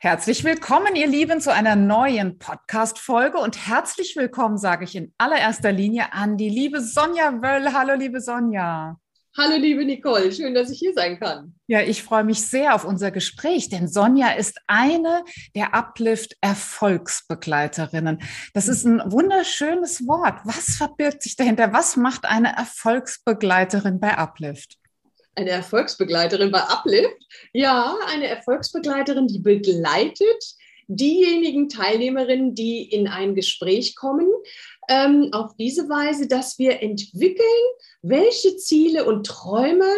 Herzlich willkommen, ihr Lieben, zu einer neuen Podcast-Folge und herzlich willkommen, sage ich in allererster Linie an die liebe Sonja Wöll. Hallo, liebe Sonja. Hallo, liebe Nicole. Schön, dass ich hier sein kann. Ja, ich freue mich sehr auf unser Gespräch, denn Sonja ist eine der Uplift-Erfolgsbegleiterinnen. Das ist ein wunderschönes Wort. Was verbirgt sich dahinter? Was macht eine Erfolgsbegleiterin bei Uplift? Eine Erfolgsbegleiterin bei Uplift. Ja, eine Erfolgsbegleiterin, die begleitet diejenigen Teilnehmerinnen, die in ein Gespräch kommen, ähm, auf diese Weise, dass wir entwickeln, welche Ziele und Träume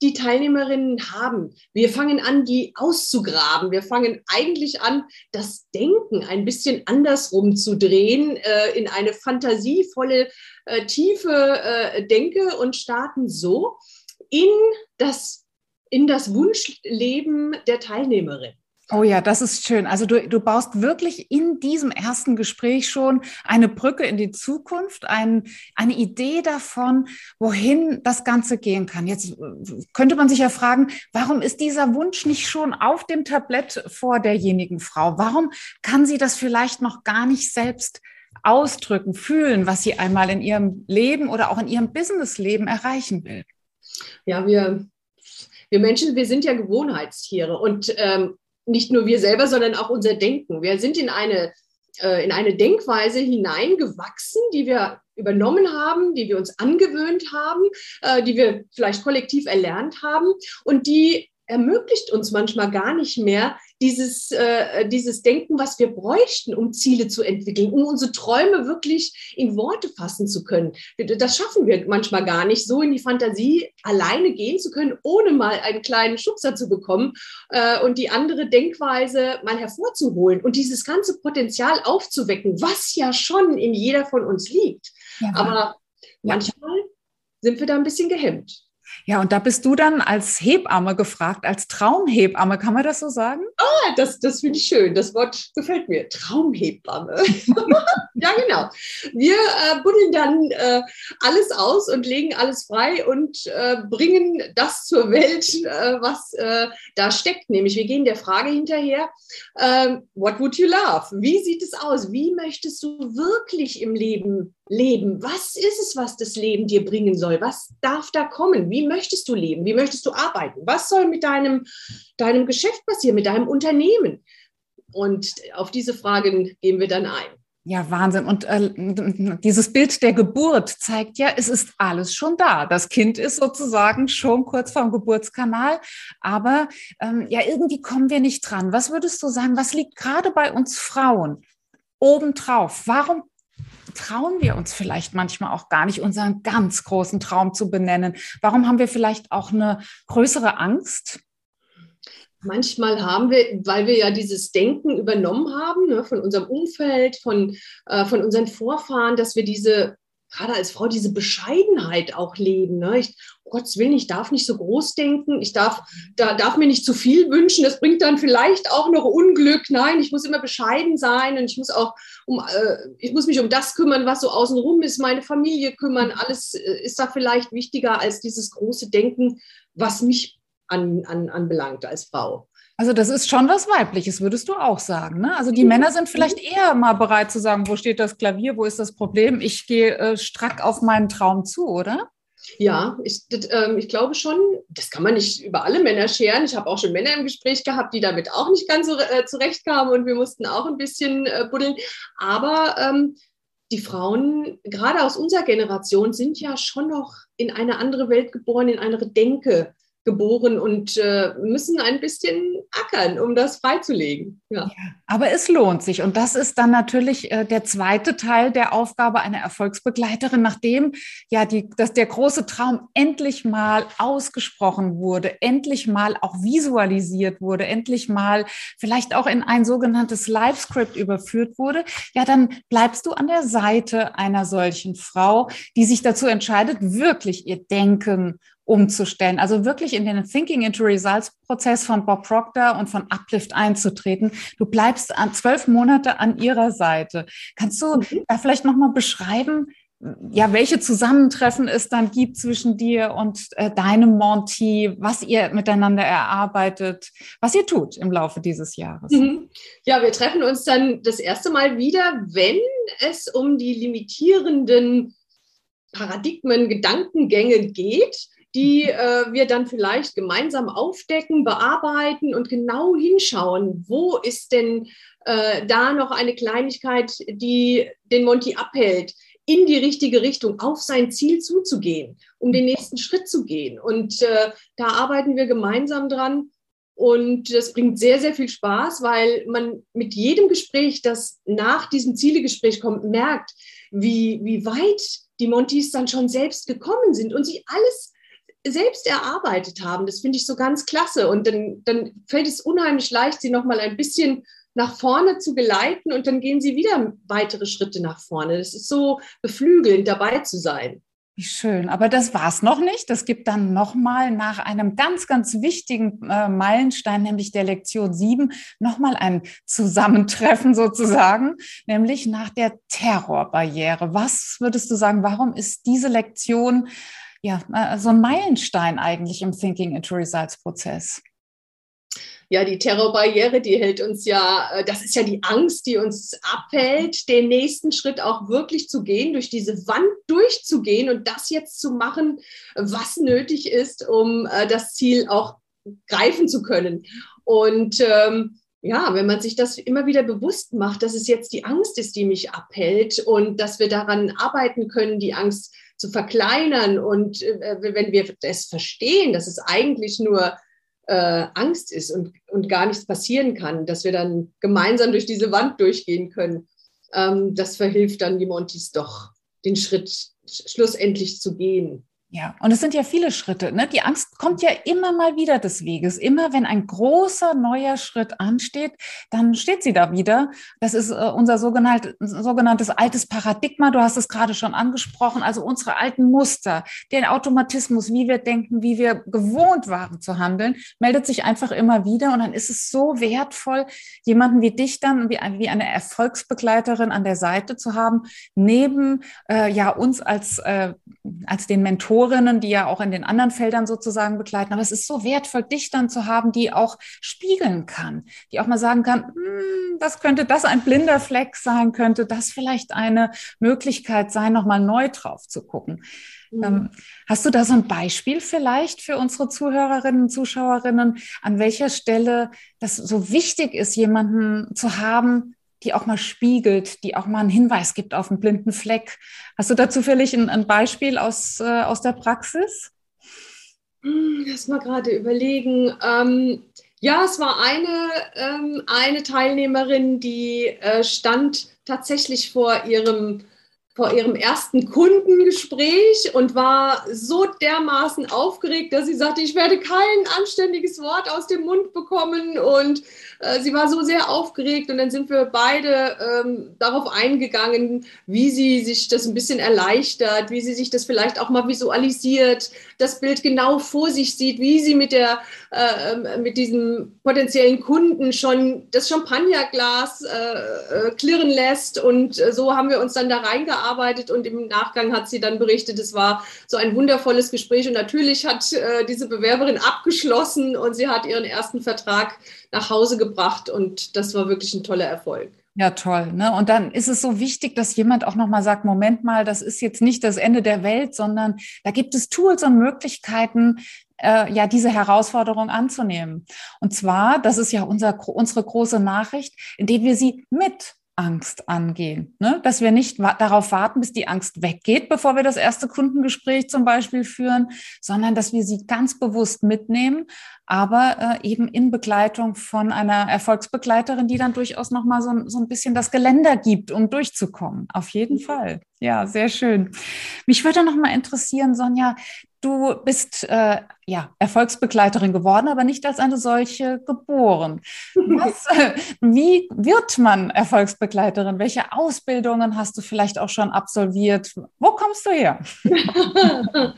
die Teilnehmerinnen haben. Wir fangen an, die auszugraben. Wir fangen eigentlich an, das Denken ein bisschen andersrum zu drehen, äh, in eine fantasievolle, äh, tiefe äh, Denke und starten so, in das, in das Wunschleben der Teilnehmerin. Oh ja, das ist schön. Also du, du baust wirklich in diesem ersten Gespräch schon eine Brücke in die Zukunft, ein, eine Idee davon, wohin das Ganze gehen kann. Jetzt könnte man sich ja fragen, warum ist dieser Wunsch nicht schon auf dem Tablett vor derjenigen Frau? Warum kann sie das vielleicht noch gar nicht selbst ausdrücken, fühlen, was sie einmal in ihrem Leben oder auch in ihrem Businessleben erreichen will? Ja, wir, wir Menschen, wir sind ja Gewohnheitstiere und ähm, nicht nur wir selber, sondern auch unser Denken. Wir sind in eine, äh, in eine Denkweise hineingewachsen, die wir übernommen haben, die wir uns angewöhnt haben, äh, die wir vielleicht kollektiv erlernt haben und die ermöglicht uns manchmal gar nicht mehr, dieses, äh, dieses Denken, was wir bräuchten, um Ziele zu entwickeln, um unsere Träume wirklich in Worte fassen zu können. Das schaffen wir manchmal gar nicht, so in die Fantasie alleine gehen zu können, ohne mal einen kleinen Schubser zu bekommen äh, und die andere Denkweise mal hervorzuholen und dieses ganze Potenzial aufzuwecken, was ja schon in jeder von uns liegt. Ja. Aber manchmal sind wir da ein bisschen gehemmt. Ja, und da bist du dann als Hebamme gefragt, als Traumhebamme, kann man das so sagen? Ah, das, das finde ich schön. Das Wort gefällt mir. Traumhebamme. ja, genau. Wir äh, buddeln dann äh, alles aus und legen alles frei und äh, bringen das zur Welt, äh, was äh, da steckt. Nämlich, wir gehen der Frage hinterher, ähm, what would you love? Wie sieht es aus? Wie möchtest du wirklich im Leben leben? Was ist es, was das Leben dir bringen soll? Was darf da kommen? Wie möchtest du leben? Wie möchtest du arbeiten? Was soll mit deinem, deinem Geschäft passieren, mit deinem Unternehmen? Und auf diese Fragen gehen wir dann ein. Ja, Wahnsinn. Und äh, dieses Bild der Geburt zeigt ja, es ist alles schon da. Das Kind ist sozusagen schon kurz vorm Geburtskanal, aber ähm, ja, irgendwie kommen wir nicht dran. Was würdest du sagen, was liegt gerade bei uns Frauen obendrauf? Warum trauen wir uns vielleicht manchmal auch gar nicht, unseren ganz großen Traum zu benennen? Warum haben wir vielleicht auch eine größere Angst? Manchmal haben wir, weil wir ja dieses Denken übernommen haben ne, von unserem Umfeld, von, äh, von unseren Vorfahren, dass wir diese, gerade als Frau, diese Bescheidenheit auch leben. Ne? Ich, um Gottes Willen, ich darf nicht so groß denken, ich darf, da, darf mir nicht zu viel wünschen, das bringt dann vielleicht auch noch Unglück. Nein, ich muss immer bescheiden sein und ich muss auch um, äh, ich muss mich um das kümmern, was so außenrum ist, meine Familie kümmern. Alles äh, ist da vielleicht wichtiger als dieses große Denken, was mich an, an, anbelangt als Frau. Also das ist schon was Weibliches, würdest du auch sagen. Ne? Also die mhm. Männer sind vielleicht eher mal bereit zu sagen, wo steht das Klavier, wo ist das Problem? Ich gehe äh, strack auf meinen Traum zu, oder? Ja, ich, das, äh, ich glaube schon, das kann man nicht über alle Männer scheren. Ich habe auch schon Männer im Gespräch gehabt, die damit auch nicht ganz so äh, zurechtkamen und wir mussten auch ein bisschen äh, buddeln. Aber ähm, die Frauen, gerade aus unserer Generation, sind ja schon noch in eine andere Welt geboren, in eine andere Denke geboren und äh, müssen ein bisschen ackern, um das freizulegen. Ja. aber es lohnt sich. Und das ist dann natürlich äh, der zweite Teil der Aufgabe einer Erfolgsbegleiterin, nachdem ja die, dass der große Traum endlich mal ausgesprochen wurde, endlich mal auch visualisiert wurde, endlich mal vielleicht auch in ein sogenanntes Live-Script überführt wurde, ja, dann bleibst du an der Seite einer solchen Frau, die sich dazu entscheidet, wirklich ihr Denken umzustellen. Also wirklich in den Thinking into Results Prozess von Bob Proctor und von Uplift einzutreten. Du bleibst an zwölf Monate an ihrer Seite. Kannst du mhm. da vielleicht nochmal beschreiben, ja, welche Zusammentreffen es dann gibt zwischen dir und äh, deinem Monty, was ihr miteinander erarbeitet, was ihr tut im Laufe dieses Jahres. Mhm. Ja, wir treffen uns dann das erste Mal wieder, wenn es um die limitierenden Paradigmen, Gedankengänge geht, die äh, wir dann vielleicht gemeinsam aufdecken, bearbeiten und genau hinschauen, wo ist denn äh, da noch eine Kleinigkeit, die den Monty abhält in die richtige Richtung, auf sein Ziel zuzugehen, um den nächsten Schritt zu gehen. Und äh, da arbeiten wir gemeinsam dran. Und das bringt sehr, sehr viel Spaß, weil man mit jedem Gespräch, das nach diesem Zielegespräch kommt, merkt, wie, wie weit die Montys dann schon selbst gekommen sind und sie alles selbst erarbeitet haben. Das finde ich so ganz klasse. Und dann, dann fällt es unheimlich leicht, sie nochmal ein bisschen nach vorne zu geleiten und dann gehen sie wieder weitere Schritte nach vorne. Das ist so beflügelnd, dabei zu sein. Wie schön. Aber das war es noch nicht. Das gibt dann nochmal nach einem ganz, ganz wichtigen äh, Meilenstein, nämlich der Lektion 7, nochmal ein Zusammentreffen sozusagen, nämlich nach der Terrorbarriere. Was würdest du sagen, warum ist diese Lektion ja äh, so ein Meilenstein eigentlich im Thinking into Results Prozess? ja, die Terrorbarriere, die hält uns ja, äh, das ist ja die Angst, die uns abhält, den nächsten Schritt auch wirklich zu gehen, durch diese Wand durchzugehen und das jetzt zu machen, was nötig ist, um äh, das Ziel auch greifen zu können. Und ähm, ja, wenn man sich das immer wieder bewusst macht, dass es jetzt die Angst ist, die mich abhält und dass wir daran arbeiten können, die Angst zu verkleinern. Und äh, wenn wir das verstehen, dass es eigentlich nur äh, Angst ist und, und gar nichts passieren kann, dass wir dann gemeinsam durch diese Wand durchgehen können, ähm, das verhilft dann die Montys doch, den Schritt schlussendlich zu gehen. Ja, und es sind ja viele Schritte. Ne? Die Angst kommt ja immer mal wieder des Weges. Immer wenn ein großer neuer Schritt ansteht, dann steht sie da wieder. Das ist äh, unser sogenanntes, sogenanntes altes Paradigma. Du hast es gerade schon angesprochen. Also unsere alten Muster, den Automatismus, wie wir denken, wie wir gewohnt waren zu handeln, meldet sich einfach immer wieder. Und dann ist es so wertvoll, jemanden wie dich dann, wie, wie eine Erfolgsbegleiterin an der Seite zu haben, neben äh, ja uns als, äh, als den Mentor Mentorinnen, die ja auch in den anderen Feldern sozusagen begleiten. Aber es ist so wertvoll, dich dann zu haben, die auch spiegeln kann, die auch mal sagen kann, hm, das könnte das ein blinder Fleck sein, könnte das vielleicht eine Möglichkeit sein, nochmal neu drauf zu gucken. Mhm. Ähm, hast du da so ein Beispiel vielleicht für unsere Zuhörerinnen und Zuschauerinnen, an welcher Stelle das so wichtig ist, jemanden zu haben, die auch mal spiegelt, die auch mal einen Hinweis gibt auf einen blinden Fleck. Hast du da zufällig ein, ein Beispiel aus, äh, aus der Praxis? Hm, lass mal gerade überlegen. Ähm, ja, es war eine, ähm, eine Teilnehmerin, die äh, stand tatsächlich vor ihrem vor ihrem ersten Kundengespräch und war so dermaßen aufgeregt, dass sie sagte, ich werde kein anständiges Wort aus dem Mund bekommen. Und äh, sie war so sehr aufgeregt. Und dann sind wir beide ähm, darauf eingegangen, wie sie sich das ein bisschen erleichtert, wie sie sich das vielleicht auch mal visualisiert, das Bild genau vor sich sieht, wie sie mit der äh, ähm, mit diesem potenziellen Kunden schon das Champagnerglas äh, äh klirren lässt. Und äh, so haben wir uns dann da reingearbeitet. Und im Nachgang hat sie dann berichtet, es war so ein wundervolles Gespräch. Und natürlich hat äh, diese Bewerberin abgeschlossen. Und sie hat ihren ersten Vertrag nach Hause gebracht. Und das war wirklich ein toller Erfolg. Ja, toll. Ne? Und dann ist es so wichtig, dass jemand auch nochmal sagt, Moment mal, das ist jetzt nicht das Ende der Welt, sondern da gibt es Tools und Möglichkeiten, äh, ja, diese Herausforderung anzunehmen. Und zwar, das ist ja unser, unsere große Nachricht, indem wir sie mit Angst angehen. Ne? Dass wir nicht wa darauf warten, bis die Angst weggeht, bevor wir das erste Kundengespräch zum Beispiel führen, sondern dass wir sie ganz bewusst mitnehmen, aber äh, eben in Begleitung von einer Erfolgsbegleiterin, die dann durchaus nochmal so, so ein bisschen das Geländer gibt, um durchzukommen. Auf jeden mhm. Fall. Ja, sehr schön. Mich würde noch mal interessieren, Sonja, Du bist äh, ja Erfolgsbegleiterin geworden, aber nicht als eine solche geboren. Was, äh, wie wird man Erfolgsbegleiterin? Welche Ausbildungen hast du vielleicht auch schon absolviert? Wo kommst du her?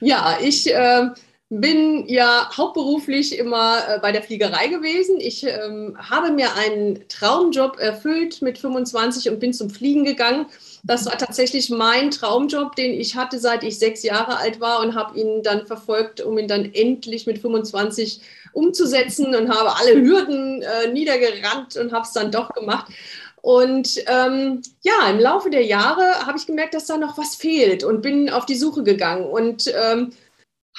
ja, ich äh, bin ja hauptberuflich immer äh, bei der Fliegerei gewesen. Ich ähm, habe mir einen Traumjob erfüllt mit 25 und bin zum Fliegen gegangen Das war tatsächlich mein Traumjob, den ich hatte, seit ich sechs Jahre alt war und habe ihn dann verfolgt, um ihn dann endlich mit 25 umzusetzen und habe alle Hürden äh, niedergerannt und habe es dann doch gemacht. Und ähm, ja, im Laufe der Jahre habe ich gemerkt, dass da noch was fehlt und bin auf die Suche gegangen und ähm,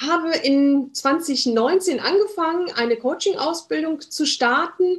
habe in 2019 angefangen, eine Coaching-Ausbildung zu starten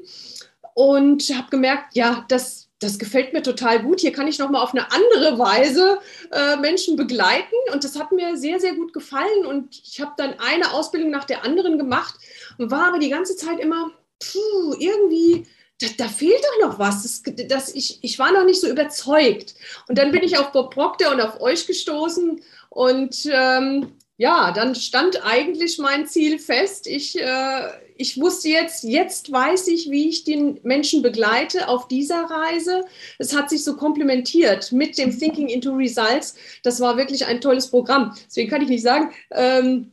und habe gemerkt, ja, das das gefällt mir total gut. Hier kann ich nochmal auf eine andere Weise äh, Menschen begleiten. Und das hat mir sehr, sehr gut gefallen. Und ich habe dann eine Ausbildung nach der anderen gemacht und war aber die ganze Zeit immer, puh, irgendwie, da, da fehlt doch noch was. Das, das, ich, ich war noch nicht so überzeugt. Und dann bin ich auf Bob Proctor und auf euch gestoßen. Und ähm, ja, dann stand eigentlich mein Ziel fest. Ich, äh, ich wusste jetzt, jetzt weiß ich, wie ich den Menschen begleite auf dieser Reise. Es hat sich so komplementiert mit dem Thinking into Results. Das war wirklich ein tolles Programm. Deswegen kann ich nicht sagen, ähm,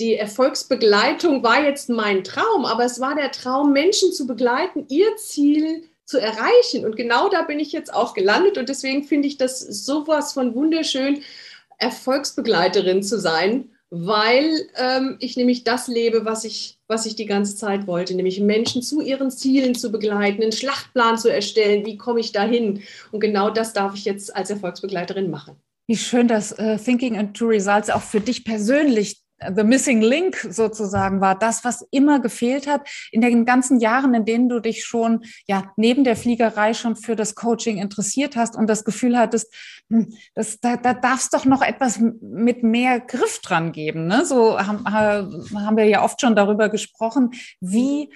die Erfolgsbegleitung war jetzt mein Traum, aber es war der Traum, Menschen zu begleiten, ihr Ziel zu erreichen. Und genau da bin ich jetzt auch gelandet. Und deswegen finde ich das sowas von wunderschön, Erfolgsbegleiterin zu sein weil ähm, ich nämlich das lebe, was ich, was ich die ganze Zeit wollte, nämlich Menschen zu ihren Zielen zu begleiten, einen Schlachtplan zu erstellen, wie komme ich dahin. Und genau das darf ich jetzt als Erfolgsbegleiterin machen. Wie schön, dass äh, Thinking into Results auch für dich persönlich the missing link sozusagen war, das, was immer gefehlt hat in den ganzen Jahren, in denen du dich schon ja neben der Fliegerei schon für das Coaching interessiert hast und das Gefühl hattest, hm, das, da, da darf doch noch etwas mit mehr Griff dran geben. Ne? So haben, haben wir ja oft schon darüber gesprochen, wie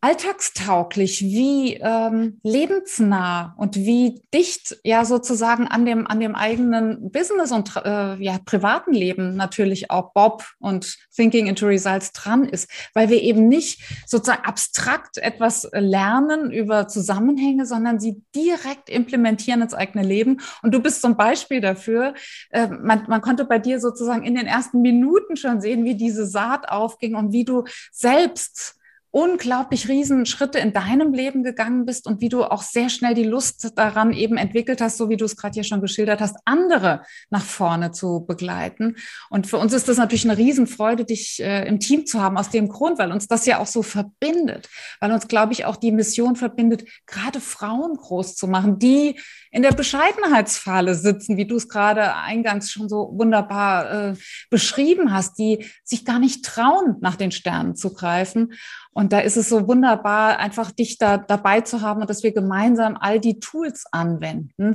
alltagstauglich, wie ähm, lebensnah und wie dicht ja sozusagen an dem, an dem eigenen Business und äh, ja, privaten Leben natürlich auch Bob und Thinking into Results dran ist, weil wir eben nicht sozusagen abstrakt etwas lernen über Zusammenhänge, sondern sie direkt implementieren ins eigene Leben. Und du bist zum Beispiel dafür, äh, man, man konnte bei dir sozusagen in den ersten Minuten schon sehen, wie diese Saat aufging und wie du selbst unglaublich riesen Schritte in deinem Leben gegangen bist und wie du auch sehr schnell die Lust daran eben entwickelt hast, so wie du es gerade hier schon geschildert hast, andere nach vorne zu begleiten. Und für uns ist das natürlich eine Riesenfreude, dich äh, im Team zu haben, aus dem Grund, weil uns das ja auch so verbindet, weil uns, glaube ich, auch die Mission verbindet, gerade Frauen groß zu machen, die in der Bescheidenheitsfalle sitzen, wie du es gerade eingangs schon so wunderbar äh, beschrieben hast, die sich gar nicht trauen, nach den Sternen zu greifen. Und da ist es so wunderbar, einfach dich da dabei zu haben und dass wir gemeinsam all die Tools anwenden,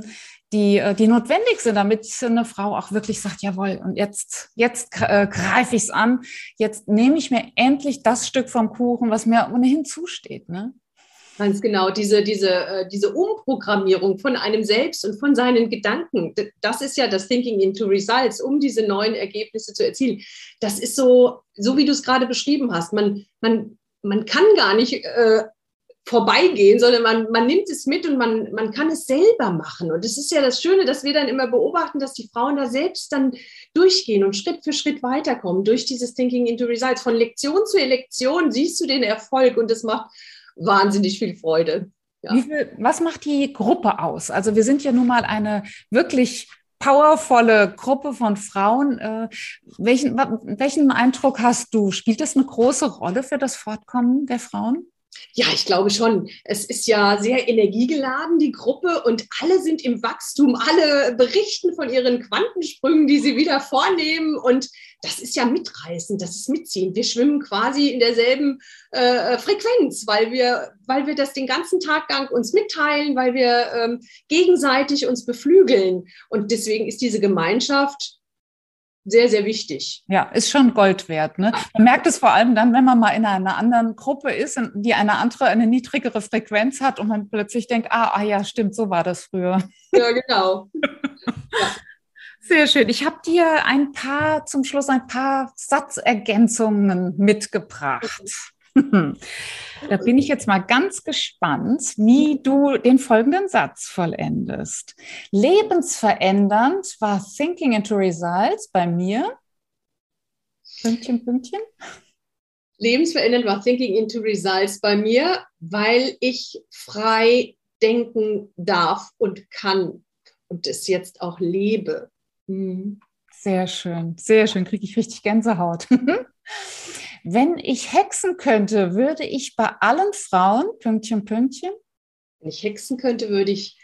die, äh, die notwendig sind, damit eine Frau auch wirklich sagt, jawohl, und jetzt, jetzt äh, greife ich es an, jetzt nehme ich mir endlich das Stück vom Kuchen, was mir ohnehin zusteht. Ne? Ganz genau, diese, diese, äh, diese Umprogrammierung von einem selbst und von seinen Gedanken, das ist ja das Thinking into Results, um diese neuen Ergebnisse zu erzielen. Das ist so, so wie du es gerade beschrieben hast. Man, man man kann gar nicht äh, vorbeigehen, sondern man, man nimmt es mit und man, man kann es selber machen. Und es ist ja das Schöne, dass wir dann immer beobachten, dass die Frauen da selbst dann durchgehen und Schritt für Schritt weiterkommen durch dieses Thinking into Results. Von Lektion zu Lektion siehst du den Erfolg und das macht wahnsinnig viel Freude. Ja. Viel, was macht die Gruppe aus? Also wir sind ja nun mal eine wirklich powervolle Gruppe von Frauen. Äh, welchen, welchen Eindruck hast du? Spielt das eine große Rolle für das Fortkommen der Frauen? Ja, ich glaube schon. Es ist ja sehr energiegeladen, die Gruppe, und alle sind im Wachstum. Alle berichten von ihren Quantensprüngen, die sie wieder vornehmen. Und das ist ja mitreißend, das ist mitziehen. Wir schwimmen quasi in derselben äh, Frequenz, weil wir, weil wir das den ganzen Tag lang uns mitteilen, weil wir ähm, gegenseitig uns beflügeln. Und deswegen ist diese Gemeinschaft sehr, sehr wichtig. Ja, ist schon Gold wert. Ne? Man merkt es vor allem dann, wenn man mal in einer anderen Gruppe ist, die eine andere, eine niedrigere Frequenz hat und man plötzlich denkt, ah, ah ja, stimmt, so war das früher. Ja, genau. ja. Sehr schön. Ich habe dir ein paar, zum Schluss ein paar Satzergänzungen mitgebracht. Da bin ich jetzt mal ganz gespannt, wie du den folgenden Satz vollendest. Lebensverändernd war Thinking into Results bei mir. Pünktchen, Pünktchen. Lebensverändernd war Thinking into Results bei mir, weil ich frei denken darf und kann und es jetzt auch lebe. Mhm. Sehr schön, sehr schön, kriege ich richtig Gänsehaut. Wenn ich hexen könnte, würde ich bei allen Frauen, Pünktchen, Pünktchen. Wenn ich hexen könnte, würde ich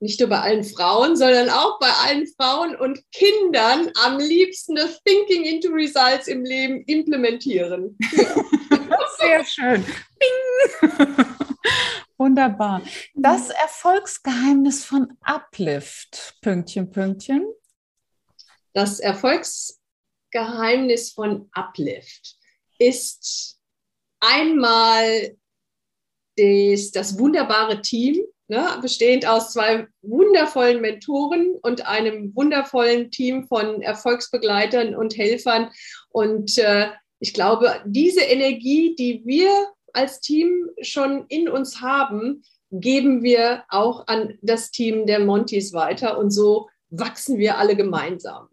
nicht nur bei allen Frauen, sondern auch bei allen Frauen und Kindern am liebsten das Thinking into Results im Leben implementieren. Sehr schön. Bing. Wunderbar. Das Erfolgsgeheimnis von Uplift. Pünktchen, Pünktchen. Das Erfolgsgeheimnis von Uplift ist einmal das, das wunderbare Team, ne, bestehend aus zwei wundervollen Mentoren und einem wundervollen Team von Erfolgsbegleitern und Helfern. Und äh, ich glaube, diese Energie, die wir als Team schon in uns haben, geben wir auch an das Team der Montys weiter und so wachsen wir alle gemeinsam.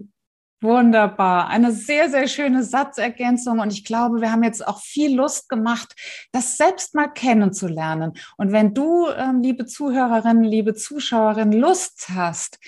Wunderbar. Eine sehr, sehr schöne Satzergänzung. Und ich glaube, wir haben jetzt auch viel Lust gemacht, das selbst mal kennenzulernen. Und wenn du, ähm, liebe Zuhörerinnen, liebe Zuschauerinnen, Lust hast,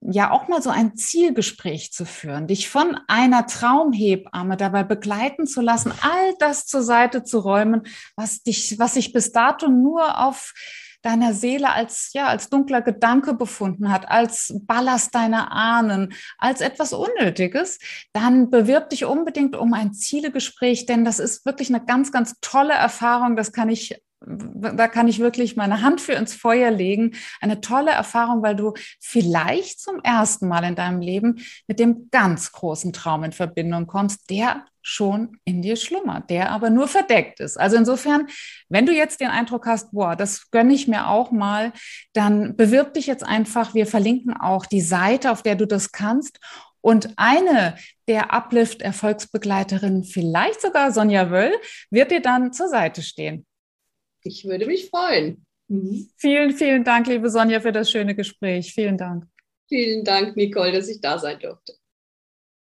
ja auch mal so ein Zielgespräch zu führen, dich von einer Traumhebamme dabei begleiten zu lassen, all das zur Seite zu räumen, was dich, was sich bis dato nur auf deiner Seele als, ja, als dunkler Gedanke befunden hat, als Ballast deiner Ahnen, als etwas Unnötiges, dann bewirb dich unbedingt um ein Zielegespräch, denn das ist wirklich eine ganz, ganz tolle Erfahrung. Das kann ich da kann ich wirklich meine Hand für ins Feuer legen. Eine tolle Erfahrung, weil du vielleicht zum ersten Mal in deinem Leben mit dem ganz großen Traum in Verbindung kommst, der schon in dir schlummert, der aber nur verdeckt ist. Also insofern, wenn du jetzt den Eindruck hast, boah, das gönne ich mir auch mal, dann bewirb dich jetzt einfach. Wir verlinken auch die Seite, auf der du das kannst. Und eine der Uplift-Erfolgsbegleiterinnen, vielleicht sogar Sonja Wöll, wird dir dann zur Seite stehen. Ich würde mich freuen. Mhm. Vielen, vielen Dank, liebe Sonja, für das schöne Gespräch. Vielen Dank. Vielen Dank, Nicole, dass ich da sein durfte.